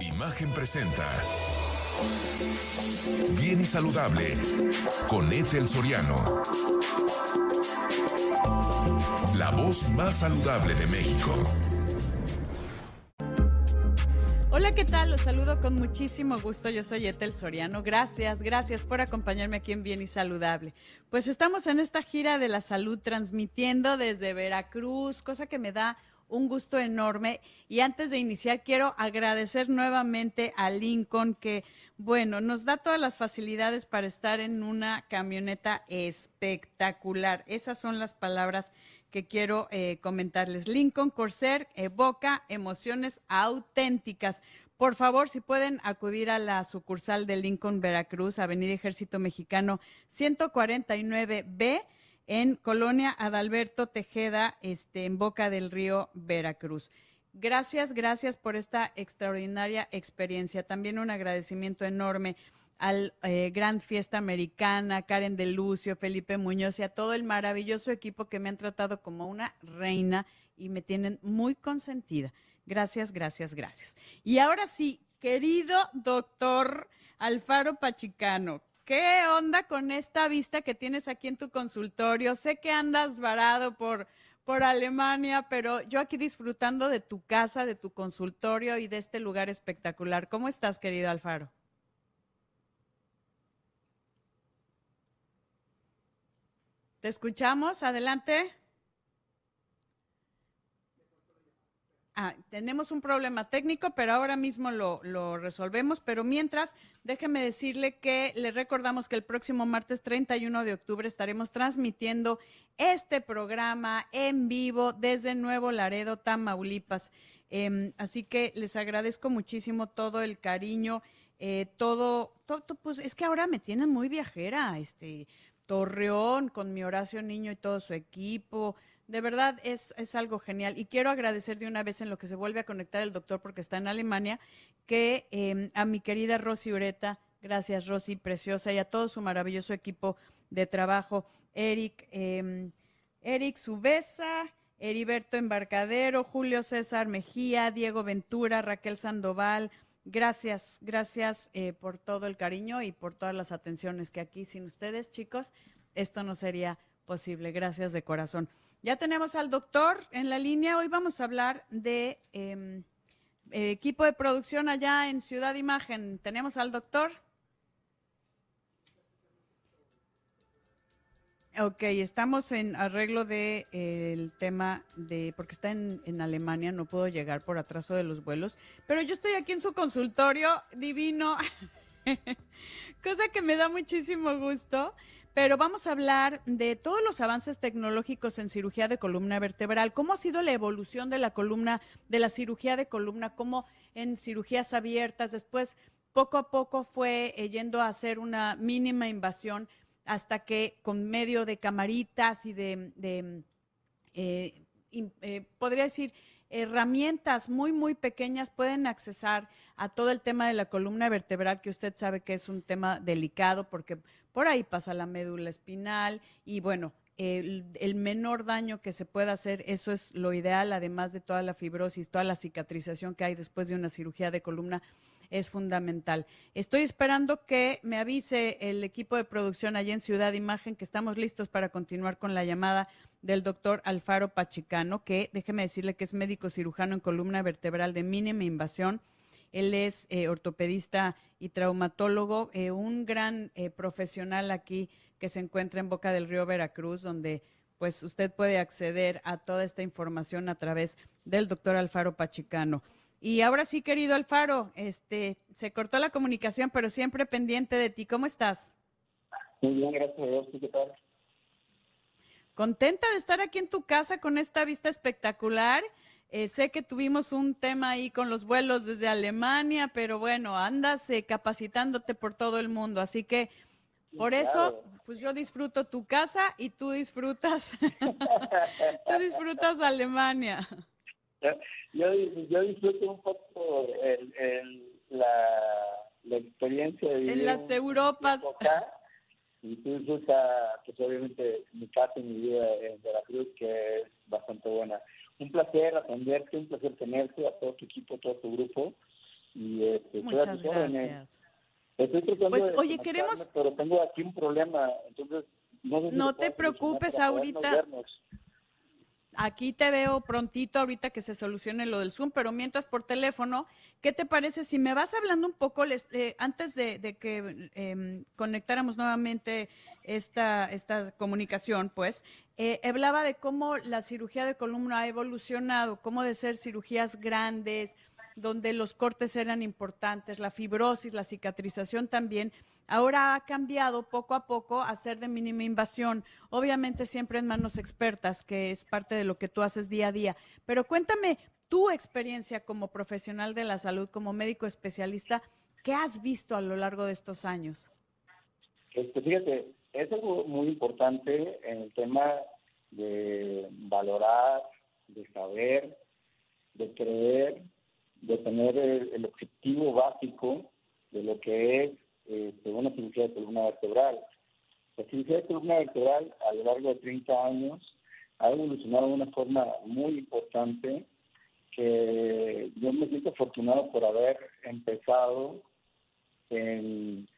Imagen presenta. Bien y saludable con Ethel Soriano. La voz más saludable de México. Hola, ¿qué tal? Los saludo con muchísimo gusto. Yo soy Etel Soriano. Gracias, gracias por acompañarme aquí en Bien y Saludable. Pues estamos en esta gira de la salud transmitiendo desde Veracruz, cosa que me da un gusto enorme. Y antes de iniciar, quiero agradecer nuevamente a Lincoln que, bueno, nos da todas las facilidades para estar en una camioneta espectacular. Esas son las palabras que quiero eh, comentarles. Lincoln Corsair evoca emociones auténticas. Por favor, si pueden acudir a la sucursal de Lincoln Veracruz, Avenida Ejército Mexicano 149B en Colonia Adalberto Tejeda, este, en Boca del Río, Veracruz. Gracias, gracias por esta extraordinaria experiencia. También un agradecimiento enorme al eh, Gran Fiesta Americana, Karen de Lucio, Felipe Muñoz y a todo el maravilloso equipo que me han tratado como una reina y me tienen muy consentida. Gracias, gracias, gracias. Y ahora sí, querido doctor Alfaro Pachicano, ¿Qué onda con esta vista que tienes aquí en tu consultorio? Sé que andas varado por, por Alemania, pero yo aquí disfrutando de tu casa, de tu consultorio y de este lugar espectacular. ¿Cómo estás, querido Alfaro? ¿Te escuchamos? Adelante. Ah, tenemos un problema técnico, pero ahora mismo lo, resolvemos. Pero mientras, déjeme decirle que le recordamos que el próximo martes 31 de octubre estaremos transmitiendo este programa en vivo desde Nuevo Laredo, Tamaulipas. Eh, así que les agradezco muchísimo todo el cariño, eh, todo, todo, pues es que ahora me tienen muy viajera, este Torreón con mi Horacio Niño y todo su equipo. De verdad es, algo genial. Y quiero agradecer de una vez en lo que se vuelve a conectar el doctor porque está en Alemania, que eh, a mi querida Rosy Ureta, gracias Rosy, preciosa, y a todo su maravilloso equipo de trabajo, Eric, eh, Eric Subesa, Heriberto Embarcadero, Julio César Mejía, Diego Ventura, Raquel Sandoval. Gracias, gracias eh, por todo el cariño y por todas las atenciones que aquí sin ustedes, chicos, esto no sería posible. Gracias de corazón. Ya tenemos al doctor en la línea. Hoy vamos a hablar de eh, equipo de producción allá en Ciudad Imagen. ¿Tenemos al doctor? Ok, estamos en arreglo del de, eh, tema de, porque está en, en, Alemania, no puedo llegar por atraso de los vuelos, pero yo estoy aquí en su consultorio divino, cosa que me da muchísimo gusto. Pero vamos a hablar de todos los avances tecnológicos en cirugía de columna vertebral, cómo ha sido la evolución de la columna, de la cirugía de columna, cómo en cirugías abiertas, después poco a poco fue eh, yendo a hacer una mínima invasión hasta que con medio de camaritas y de, eh, eh, podría decir, herramientas muy, muy pequeñas pueden accesar a todo el tema de la columna vertebral, que usted sabe que es un tema delicado porque por ahí pasa la médula espinal y bueno, el, menor daño que se pueda hacer, eso es lo ideal, además de toda la fibrosis, toda la cicatrización que hay después de una cirugía de columna es fundamental. Estoy esperando que me avise el equipo de producción allá en Ciudad Imagen que estamos listos para continuar con la llamada del doctor Alfaro Pachicano, que déjeme decirle que es médico cirujano en columna vertebral de mínima invasión. Él es eh, ortopedista y traumatólogo, eh, un gran eh, profesional aquí que se encuentra en Boca del Río Veracruz, donde pues usted puede acceder a toda esta información a través del doctor Alfaro Pachicano. Y ahora sí, querido Alfaro, este, se cortó la comunicación, pero siempre pendiente de ti. ¿Cómo estás? Muy bien, gracias a Dios. ¿Qué tal? Contenta de estar aquí en tu casa con esta vista espectacular. Eh, sé que tuvimos un tema ahí con los vuelos desde Alemania, pero bueno, andas eh, capacitándote por todo el mundo, así que por eso, pues yo disfruto tu casa y tú disfrutas, tú disfrutas Alemania. Yo, yo disfruto un poco el, el, la, la experiencia de vivir en las Europas. Acá, y tú disfrutas, pues obviamente, mi casa y mi vida en Veracruz, que es bastante buena. Un placer atenderte, un placer tenerte, a todo tu equipo, todo tu grupo. Y este, Muchas gracias. Estoy tratando pues, de oye, queremos... Pero tengo aquí un problema, entonces no, sé si no te preocupes ahorita. Aquí te veo prontito, ahorita que se solucione lo del Zoom, pero mientras por teléfono, ¿qué te parece si me vas hablando un poco eh, antes de, que eh, conectáramos nuevamente esta, esta comunicación? Pues eh, hablaba de cómo la cirugía de columna ha evolucionado, cómo de ser cirugías grandes, donde los cortes eran importantes, la fibrosis, la cicatrización también, ahora ha cambiado poco a poco a ser de mínima invasión, obviamente siempre en manos expertas, que es parte de lo que tú haces día a día. Pero cuéntame tu experiencia como profesional de la salud, como médico especialista, ¿qué has visto a lo largo de estos años? Este, fíjate, es algo muy importante en el tema de valorar, de saber, de creer de tener el, objetivo básico de lo que es este, una cirugía de columna vertebral. La cirugía de columna vertebral a lo largo de 30 años ha evolucionado de una forma muy importante que yo me siento afortunado por haber empezado en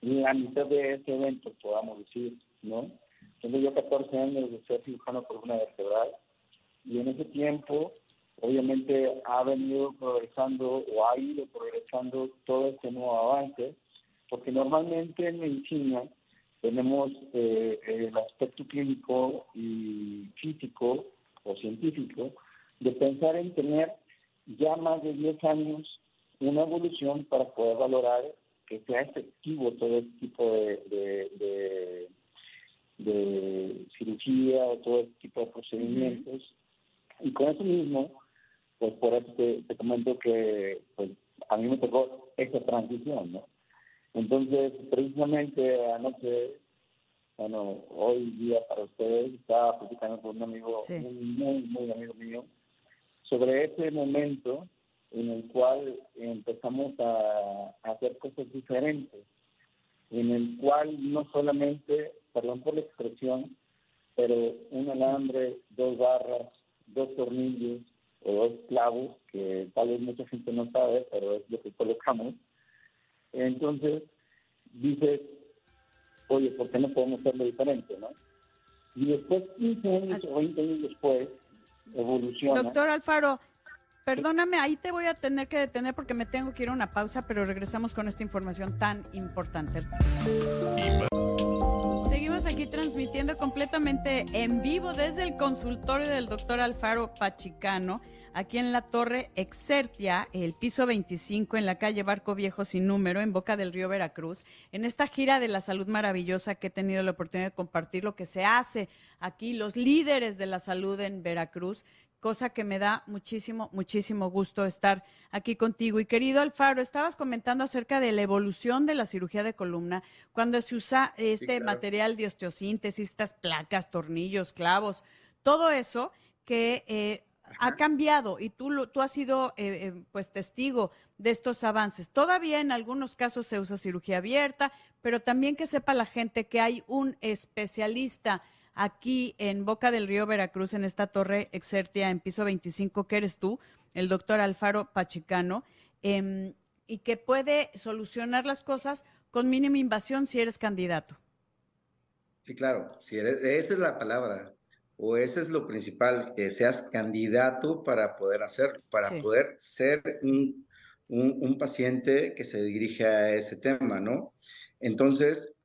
la mitad de este evento, podamos decir, ¿no? Tengo yo 14 años de ser cirujano columna vertebral y en ese tiempo obviamente ha venido progresando o ha ido progresando todo este nuevo avance, porque normalmente en medicina tenemos eh, el aspecto clínico y físico o científico de pensar en tener ya más de 10 años una evolución para poder valorar que sea efectivo todo este tipo de, de, cirugía o todo este tipo de procedimientos. Y con eso mismo, pues por eso te, comento que pues a mí me tocó esa transición, ¿no? Entonces, precisamente anoche, bueno, hoy día para ustedes, estaba platicando con un amigo, muy, muy amigo mío, sobre ese momento en el cual empezamos a, a, hacer cosas diferentes, en el cual no solamente, perdón por la expresión, pero un alambre, dos barras, dos tornillos, o dos clavos que tal vez mucha gente no sabe, pero es lo que colocamos. Entonces, dices, oye, ¿por qué no podemos hacerlo diferente, no? Y después, 15 años o 20 años después, evoluciona. Doctor Alfaro, perdóname, ahí te voy a tener que detener porque me tengo que ir a una pausa, pero regresamos con esta información tan importante aquí transmitiendo completamente en vivo desde el consultorio del doctor Alfaro Pachicano, aquí en la Torre Exertia, el piso 25 en la calle Barco Viejo sin número, en Boca del Río Veracruz, en esta gira de la salud maravillosa que he tenido la oportunidad de compartir lo que se hace aquí, los líderes de la salud en Veracruz, cosa que me da muchísimo, muchísimo gusto estar aquí contigo. Y querido Alfaro, estabas comentando acerca de la evolución de la cirugía de columna, cuando se usa este material de osteosíntesis, estas placas, tornillos, clavos, todo eso que eh, ha cambiado y tú, tú has sido eh, eh, pues testigo de estos avances. Todavía en algunos casos se usa cirugía abierta, pero también que sepa la gente que hay un especialista aquí en Boca del Río Veracruz, en esta torre Exertia, en piso 25, que eres tú, el doctor Alfaro Pachicano, em, y que puede solucionar las cosas con mínima invasión si eres candidato. Sí, claro, si eres, esa es la palabra, o eso es lo principal, que seas candidato para poder hacer, para poder ser un, un, paciente que se dirige a ese tema, ¿no? Entonces,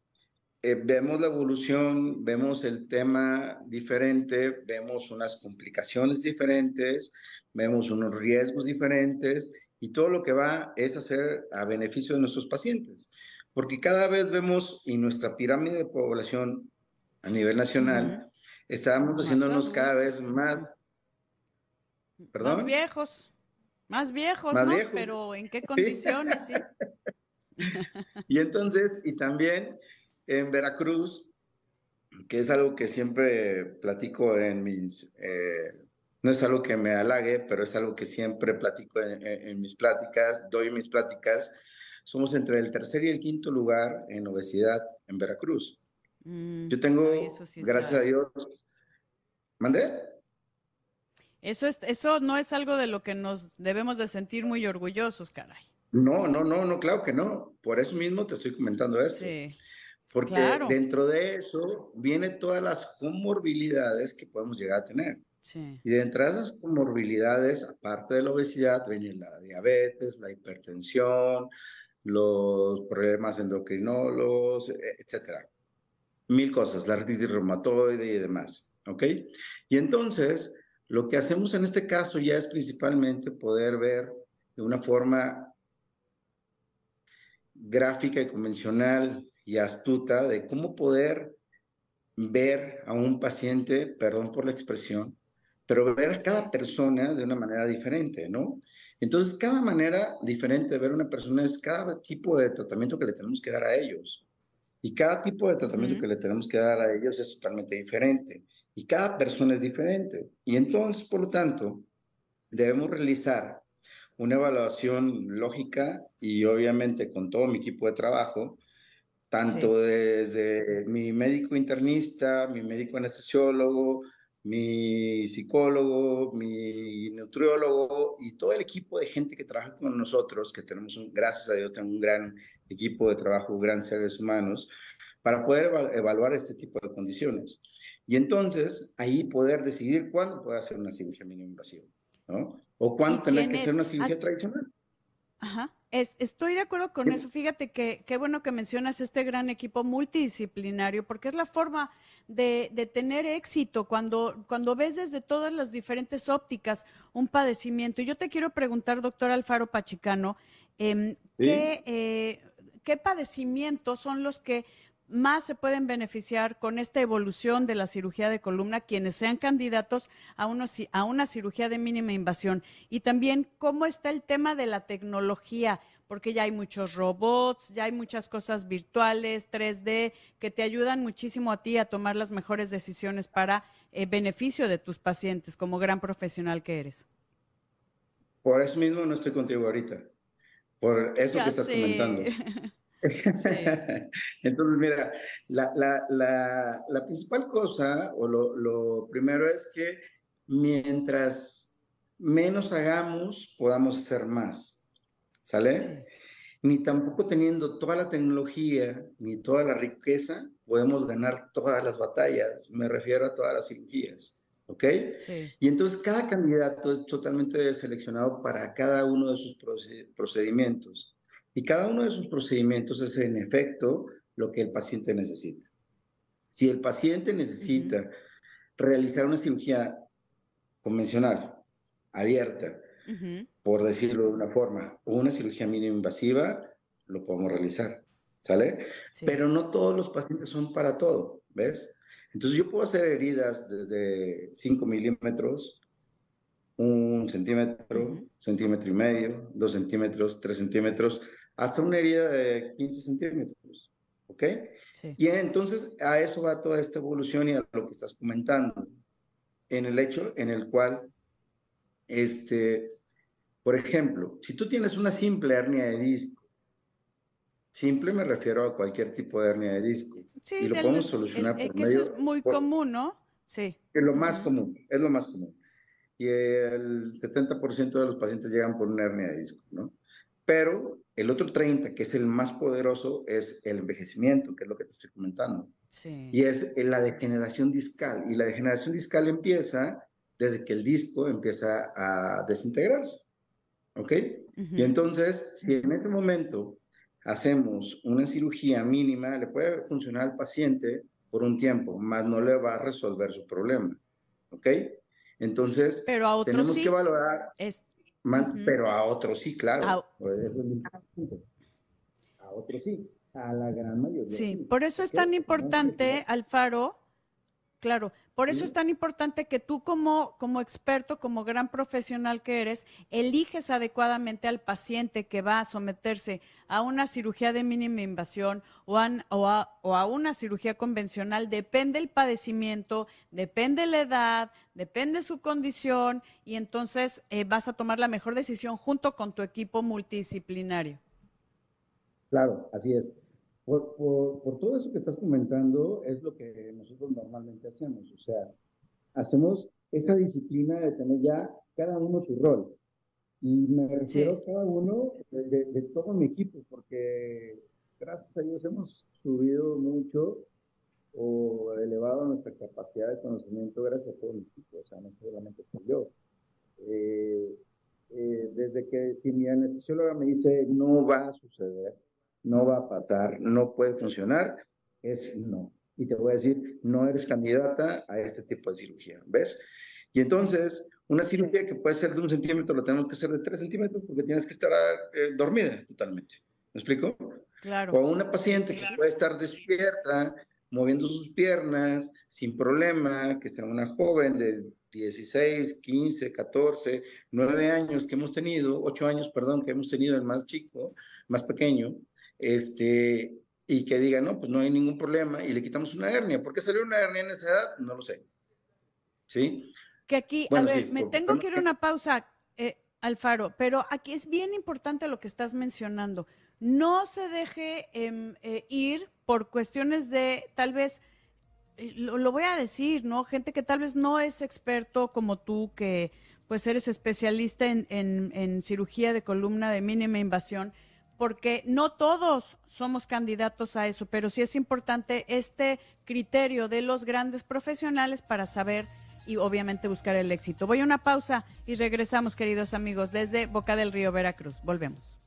eh, vemos la evolución, vemos el tema diferente, vemos unas complicaciones diferentes, vemos unos riesgos diferentes y todo lo que va es hacer a beneficio de nuestros pacientes. Porque cada vez vemos en nuestra pirámide de población a nivel nacional, estamos haciéndonos cada vez más... ¿Perdón? Más viejos, más viejos, ¿no? Pero ¿en qué condiciones? sí. y entonces, y también en Veracruz, que es algo que siempre platico en mis, eh, no es algo que me halague, pero es algo que siempre platico en, mis pláticas, doy mis pláticas, somos entre el tercer y el quinto lugar en obesidad en Veracruz. Mm, Yo tengo, gracias a Dios, ¿mandé? Eso, es, eso no es algo de lo que nos debemos de sentir muy orgullosos, caray. No, no, no, no, claro que no. Por eso mismo te estoy comentando esto. Sí. Porque dentro de eso vienen todas las comorbilidades que podemos llegar a tener. Sí. Y dentro de esas comorbilidades, aparte de la obesidad, viene la diabetes, la hipertensión, los problemas endocrinólogos, e, etcétera. Mil cosas, la artritis reumatoide y demás. ¿Ok? Y entonces, lo que hacemos en este caso ya es principalmente poder ver de una forma gráfica y convencional y astuta de cómo poder ver a un paciente, perdón por la expresión, pero ver a cada persona de una manera diferente, ¿no? Entonces, cada manera diferente de ver a una persona es cada tipo de tratamiento que le tenemos que dar a ellos. Y cada tipo de tratamiento que le tenemos que dar a ellos es totalmente diferente. Y cada persona es diferente. Y entonces, por lo tanto, debemos realizar una evaluación lógica y obviamente con todo mi equipo de trabajo, tanto desde mi médico internista, mi médico anestesiólogo, mi psicólogo, mi nutriólogo y todo el equipo de gente que trabaja con nosotros, que tenemos, un, gracias a Dios, un gran equipo de trabajo, grandes seres humanos, para poder evaluar este tipo de condiciones. Y entonces, ahí poder decidir cuándo puede hacer una cirugía mínima invasiva, ¿no? O cuándo tener que hacer una cirugía tradicional. Ajá. estoy de acuerdo con eso. Fíjate que qué bueno que mencionas este gran equipo multidisciplinario, porque es la forma de, de, tener éxito cuando, cuando ves desde todas las diferentes ópticas un padecimiento. Y yo te quiero preguntar, doctor Alfaro Pachicano, eh, ¿qué, eh, ¿qué padecimientos son los que más se pueden beneficiar con esta evolución de la cirugía de columna quienes sean candidatos a, a una cirugía de mínima invasión. Y también cómo está el tema de la tecnología, porque ya hay muchos robots, ya hay muchas cosas virtuales, 3D, que te ayudan muchísimo a ti a tomar las mejores decisiones para eh, beneficio de tus pacientes como gran profesional que eres. Por eso mismo no estoy contigo ahorita, por eso que estás comentando. Entonces, mira, la, principal cosa, o lo, primero es que mientras menos hagamos, podamos hacer más. ¿Sale? Ni tampoco teniendo toda la tecnología, ni toda la riqueza, podemos ganar todas las batallas. Me refiero a todas las cirugías. ¿Ok? Y entonces cada candidato es totalmente seleccionado para cada uno de sus procedimientos. Y cada uno de esos procedimientos es en efecto lo que el paciente necesita. Si el paciente necesita realizar una cirugía convencional, abierta, por decirlo de una forma, o una cirugía mínima invasiva, lo podemos realizar, ¿sale? Pero no todos los pacientes son para todo, ¿ves? Entonces yo puedo hacer heridas desde 5 milímetros, un centímetro, centímetro y medio, dos centímetros, tres centímetros, hasta una herida de 15 centímetros. ¿Ok? Y entonces a eso va toda esta evolución y a lo que estás comentando, en el hecho en el cual, este, por ejemplo, si tú tienes una simple hernia de disco, simple me refiero a cualquier tipo de hernia de disco, y lo podemos solucionar por medio... Eso es muy común, ¿no? Sí. Es lo más común, es lo más común. Y el 70% de los pacientes llegan por una hernia de disco, ¿no? Pero el otro 30, que es el más poderoso, es el envejecimiento, que es lo que te estoy comentando. Y es la degeneración discal. Y la degeneración discal empieza desde que el disco empieza a desintegrarse. ¿Ok? Y entonces, si en este momento hacemos una cirugía mínima, le puede funcionar al paciente por un tiempo, más no le va a resolver su problema. ¿Ok? Entonces, tenemos que valorar. Es pero a otros sí, claro. A, otros sí, a la gran mayoría. Sí, por eso es tan importante, Alfaro, Claro, por eso es tan importante que tú como, como experto, como gran profesional que eres, eliges adecuadamente al paciente que va a someterse a una cirugía de mínima invasión o a, una cirugía convencional. Depende el padecimiento, depende la edad, depende su condición y entonces eh, vas a tomar la mejor decisión junto con tu equipo multidisciplinario. Claro, así es. Por, por, todo eso que estás comentando, es lo que nosotros normalmente hacemos. O sea, hacemos esa disciplina de tener ya cada uno su rol. Y me refiero a cada uno de, de, todo mi equipo, porque gracias a Dios hemos subido mucho o elevado nuestra capacidad de conocimiento gracias a todo el equipo, o sea, no solamente por yo. Eh, eh, desde que si mi anestesióloga me dice no va a suceder, no va a pasar, no puede funcionar, es no. Y te voy a decir, no eres candidata a este tipo de cirugía, ¿ves? Y entonces, una cirugía que puede ser de un centímetro, la tenemos que hacer de tres centímetros porque tienes que estar eh, dormida totalmente. ¿Me explico? Claro. O una paciente que puede estar despierta, moviendo sus piernas sin problema, que sea una joven de 16, 15, 14, 9 años que hemos tenido, 8 años, perdón, que hemos tenido el más chico, más pequeño, este, y que diga, no, pues no hay ningún problema y le quitamos una hernia. ¿Por qué salió una hernia en esa edad? No lo sé. ¿Sí? Que aquí, a ver, me tengo que ir a una pausa, eh, Alfaro, pero aquí es bien importante lo que estás mencionando. No se deje em, eh, ir por cuestiones de tal vez, eh, lo, voy a decir, ¿no? Gente que tal vez no es experto como tú, que pues eres especialista en, en cirugía de columna de mínima invasión, porque no todos somos candidatos a eso, pero sí es importante este criterio de los grandes profesionales para saber y obviamente buscar el éxito. Voy a una pausa y regresamos, queridos amigos, desde Boca del Río, Veracruz. Volvemos.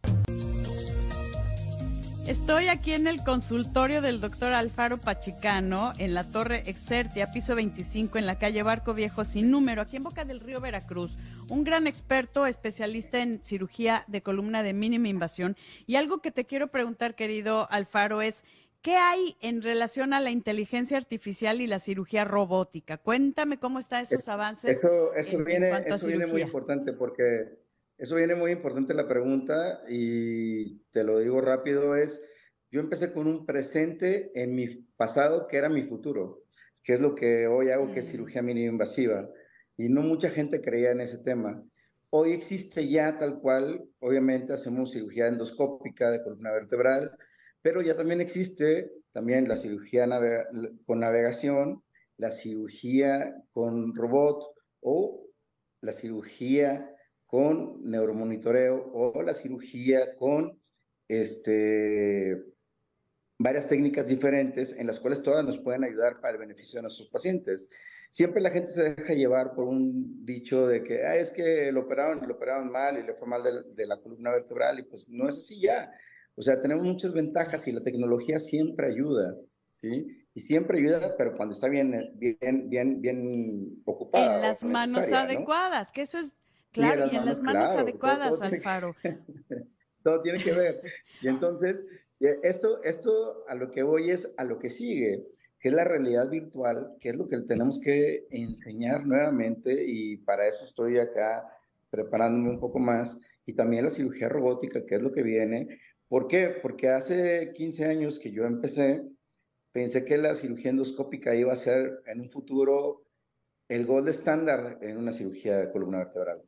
Estoy aquí en el consultorio del doctor Alfaro Pachicano, en la Torre Exertia, piso 25, en la calle Barco Viejo sin número, aquí en Boca del Río, Veracruz. Un gran experto, especialista en cirugía de columna de mínima invasión. Y algo que te quiero preguntar, querido Alfaro, es, ¿qué hay en relación a la inteligencia artificial y la cirugía robótica? Cuéntame cómo están esos avances. Eso, eso viene, eso viene muy importante porque eso viene muy importante la pregunta y te lo digo rápido, es, yo empecé con un presente en mi pasado que era mi futuro, que es lo que hoy hago, que es mm. cirugía mínima invasiva. Y no mucha gente creía en ese tema. Hoy existe ya tal cual, obviamente hacemos cirugía endoscópica de columna vertebral, pero ya también existe también la cirugía con navegación, la cirugía con robot o la cirugía con neuromonitoreo o la cirugía con este, varias técnicas diferentes en las cuales todas nos pueden ayudar para el beneficio de nuestros pacientes. Siempre la gente se deja llevar por un dicho de que ah, es que lo operaron, lo operaron mal y le fue mal de, la columna vertebral y pues no es así ya. O sea, tenemos muchas ventajas y la tecnología siempre ayuda, ¿sí? Y siempre ayuda, pero cuando está bien, bien, bien, bien ocupada. En las manos adecuadas, que eso es Claro, y, en las manos adecuadas, Alfaro. todo tiene que ver. Y entonces, eh, esto, esto a lo que voy es a lo que sigue, que es la realidad virtual, que es lo que tenemos que enseñar nuevamente y para eso estoy acá preparándome un poco más. Y también la cirugía robótica, que es lo que viene. ¿Por qué? Porque hace 15 años que yo empecé, pensé que la cirugía endoscópica iba a ser en un futuro el gold estándar en una cirugía de columna vertebral.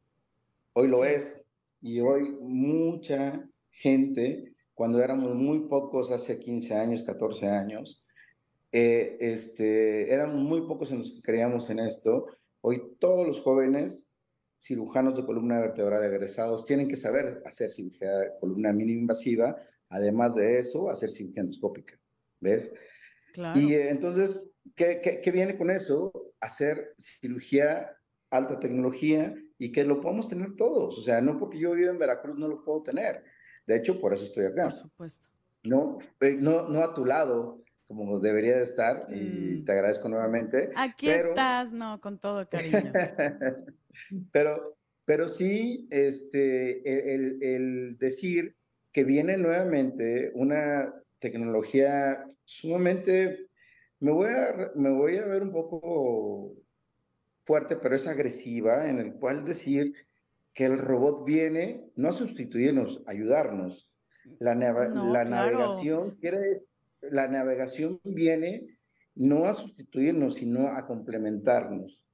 Hoy lo es. Y hoy mucha gente, cuando éramos muy pocos hace 15 años, 14 años, eh, este, éramos muy pocos en los que creíamos en esto. Hoy todos los jóvenes cirujanos de columna vertebral egresados tienen que saber hacer cirugía de columna mínima invasiva, además de eso, hacer cirugía endoscópica. ¿Ves? Claro. Y eh, entonces, ¿qué, ¿qué, qué, viene con eso? Hacer cirugía alta tecnología y que lo podemos tener todos. O sea, no porque yo vivo en Veracruz no lo puedo tener. De hecho, por eso estoy acá. Por supuesto. No, eh, no, no a tu lado, como debería de estar, y mm. te agradezco nuevamente. Aquí estás, no, con todo cariño. pero, pero sí, este, el, el decir que viene nuevamente una tecnología sumamente, me voy a, me voy a ver un poco fuerte, pero es agresiva, en el cual decir que el robot viene no a sustituirnos, a ayudarnos. La, la navegación quiere, la navegación viene no a sustituirnos, sino a complementarnos.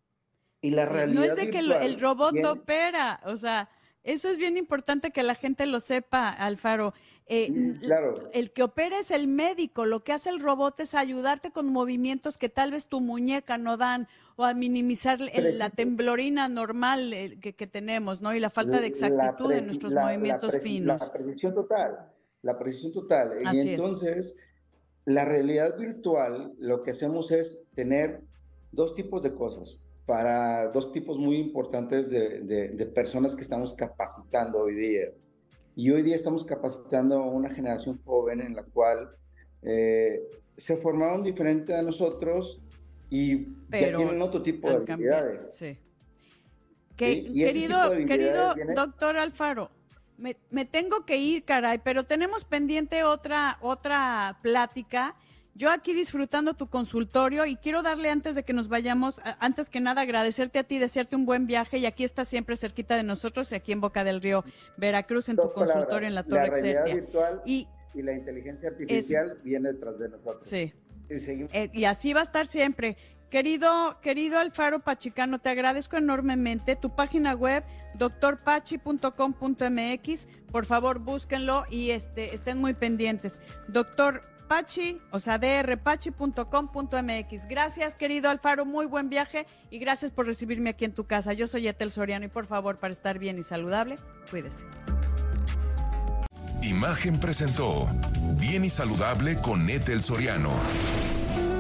Y la realidad no es de que el, robot opera, o sea, Eso es bien importante que la gente lo sepa, Alfaro. Eh, claro. El que opera es el médico. Lo que hace el robot es ayudarte con movimientos que tal vez tu muñeca no dan o a minimizar la temblorina normal que, tenemos, ¿no? Y la falta de exactitud en nuestros movimientos finos. La precisión total, la precisión total. y entonces, la realidad virtual, lo que hacemos es tener dos tipos de cosas para dos tipos muy importantes de, personas que estamos capacitando hoy día. Y hoy día estamos capacitando a una generación joven en la cual eh, se formaron diferente a nosotros y ya tienen otro tipo de habilidades. Sí. Querido, querido doctor Alfaro, me, me, tengo que ir, caray, pero tenemos pendiente otra, otra plática yo aquí disfrutando tu consultorio y quiero darle antes de que nos vayamos, antes que nada agradecerte a ti, desearte un buen viaje y aquí estás siempre cerquita de nosotros, aquí en Boca del Río, Veracruz, en tu consultorio en la Torre la virtual y, y, la inteligencia artificial viene detrás de nosotros. Sí. Y, eh, y así va a estar siempre. Querido, querido Alfaro Pachicano, te agradezco enormemente. Tu página web, doctorpachi.com.mx, por favor búsquenlo y este, estén muy pendientes. Doctor Pachi, o sea, drpachi.com.mx. Gracias, querido Alfaro, muy buen viaje y gracias por recibirme aquí en tu casa. Yo soy Etel Soriano y por favor, para estar bien y saludable, cuídese. Imagen presentó Bien y Saludable con Etel Soriano,